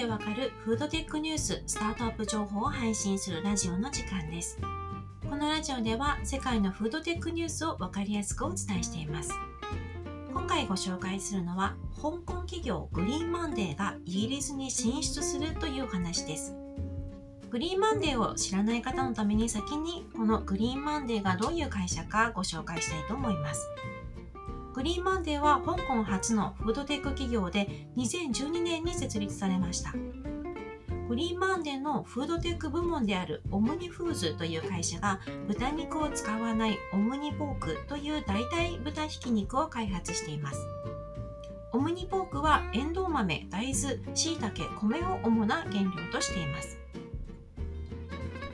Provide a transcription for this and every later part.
でわかるフードテックニュース、スタートアップ情報を配信するラジオの時間です。このラジオでは世界のフードテックニュースをわかりやすくお伝えしています。今回ご紹介するのは、香港企業グリーンマンデーがイギリスに進出するという話です。グリーンマンデーを知らない方のために先にこのグリーンマンデーがどういう会社かご紹介したいと思います。グリーンマンデーは香港初のフードテック企業で2012年に設立されました。グリーンマンデーのフードテック部門であるオムニフーズという会社が豚肉を使わないオムニポークという代替豚ひき肉を開発しています。オムニポークはエンドウ豆、大豆、椎茸、米を主な原料としています。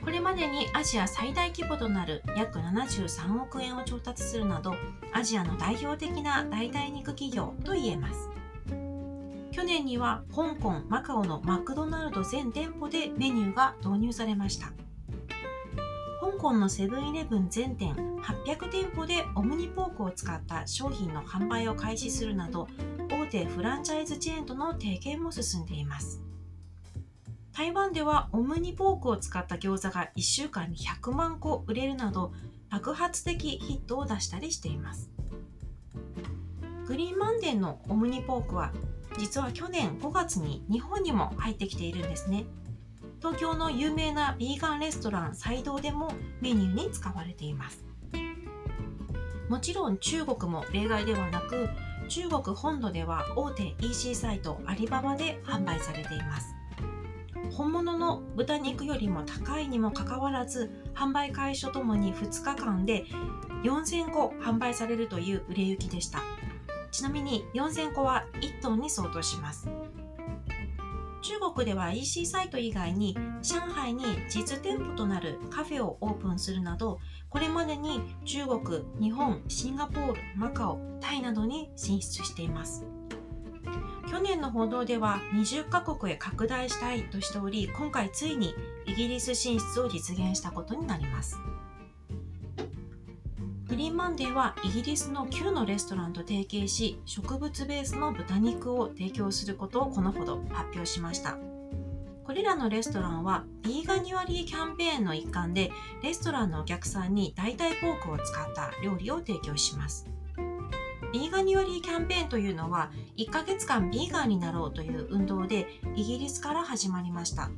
これまでにアジア最大規模となる約73億円を調達するなどアジアの代表的な代替肉企業といえます。去年には香港マカオのマクドナルド全店舗でメニューが導入されました。香港のセブンイレブン全店800店舗でオムニポークを使った商品の販売を開始するなど大手フランチャイズチェーンとの提携も進んでいます。台湾ではオムニポークを使った餃子が1週間に100万個売れるなど爆発的ヒットを出したりしています。グリーンマンデーのオムニポークは実は去年5月に日本にも入ってきているんですね。東京の有名なビーガンレストランサイドでもメニューに使われています。もちろん中国も例外ではなく中国本土では大手 EC サイトアリババで販売されています。本物の豚肉よりも高いにもかかわらず販売開始とともに2日間で4000個販売されるという売れ行きでした。ちなみに4000個は1トンに相当します。中国では EC サイト以外に上海に実店舗となるカフェをオープンするなどこれまでに中国、日本、シンガポール、マカオ、タイなどに進出しています。去年の報道では20カ国へ拡大したいとしており今回ついにイギリス進出を実現したことになります。グリーンマンデーはイギリスの9のレストランと提携し植物ベースの豚肉を提供することをこのほど発表しました。これらのレストランはビーガニュアリーキャンペーンの一環でレストランのお客さんに代替ポークを使った料理を提供します。ビーガニュアリーキャンペーンというのは1ヶ月間ビーガンになろうという運動でイギリスから始まりました。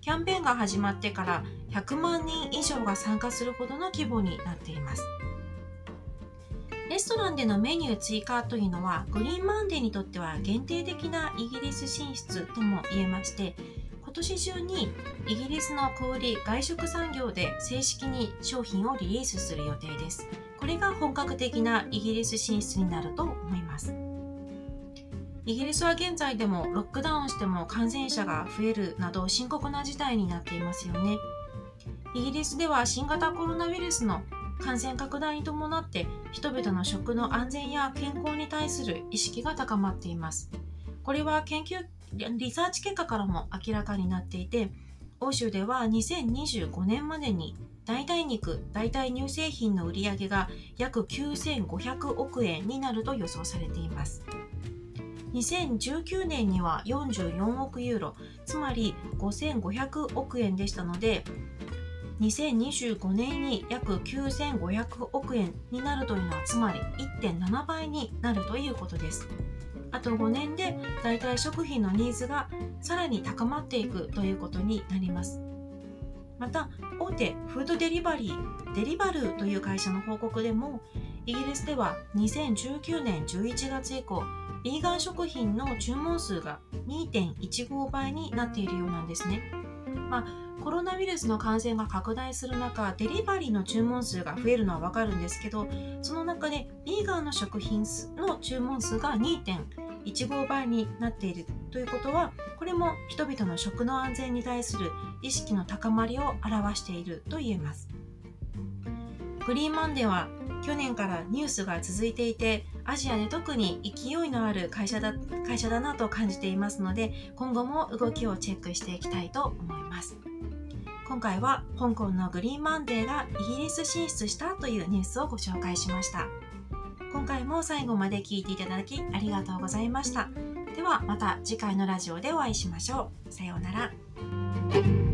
キャンペーンが始まってから100万人以上が参加するほどの規模になっています。レストランでのメニュー追加というのはグリーンマンデーにとっては限定的なイギリス進出とも言えまして今年中にイギリスの小売外食産業で正式に商品をリリースする予定です。これが本格的なイギリス進出になると思います。イギリスは現在でもロックダウンしても感染者が増えるなど深刻な事態になっていますよね。イギリスでは新型コロナウイルスの感染拡大に伴って人々の食の安全や健康に対する意識が高まっています。これは研究リサーチ結果からも明らかになっていて欧州では2025年までに代替肉、代替乳製品の売り上げが約9500億円になると予想されています。2019年には44億ユーロ、つまり5500億円でしたので、2025年に約9500億円になるというのはつまり1.7倍になるということです。あと5年で代替食品のニーズがさらに高まっていくということになります。また大手フードデリバリーデリバルという会社の報告でもイギリスでは2019年11月以降ビーガン食品の注文数が2.15倍になっているようなんですね。まあ、コロナウイルスの感染が拡大する中デリバリーの注文数が増えるのはわかるんですけどその中でビーガンの食品の注文数が2.15倍1号倍になっているということはこれも人々の食の安全に対する意識の高まりを表していると言えます。グリーンマンデーは去年からニュースが続いていてアジアで特に勢いのある会社だ会社だなと感じていますので今後も動きをチェックしていきたいと思います。今回は香港のグリーンマンデーがイギリス進出したというニュースをご紹介しました。今回も最後まで聞いていただきありがとうございました。ではまた次回のラジオでお会いしましょう。さようなら。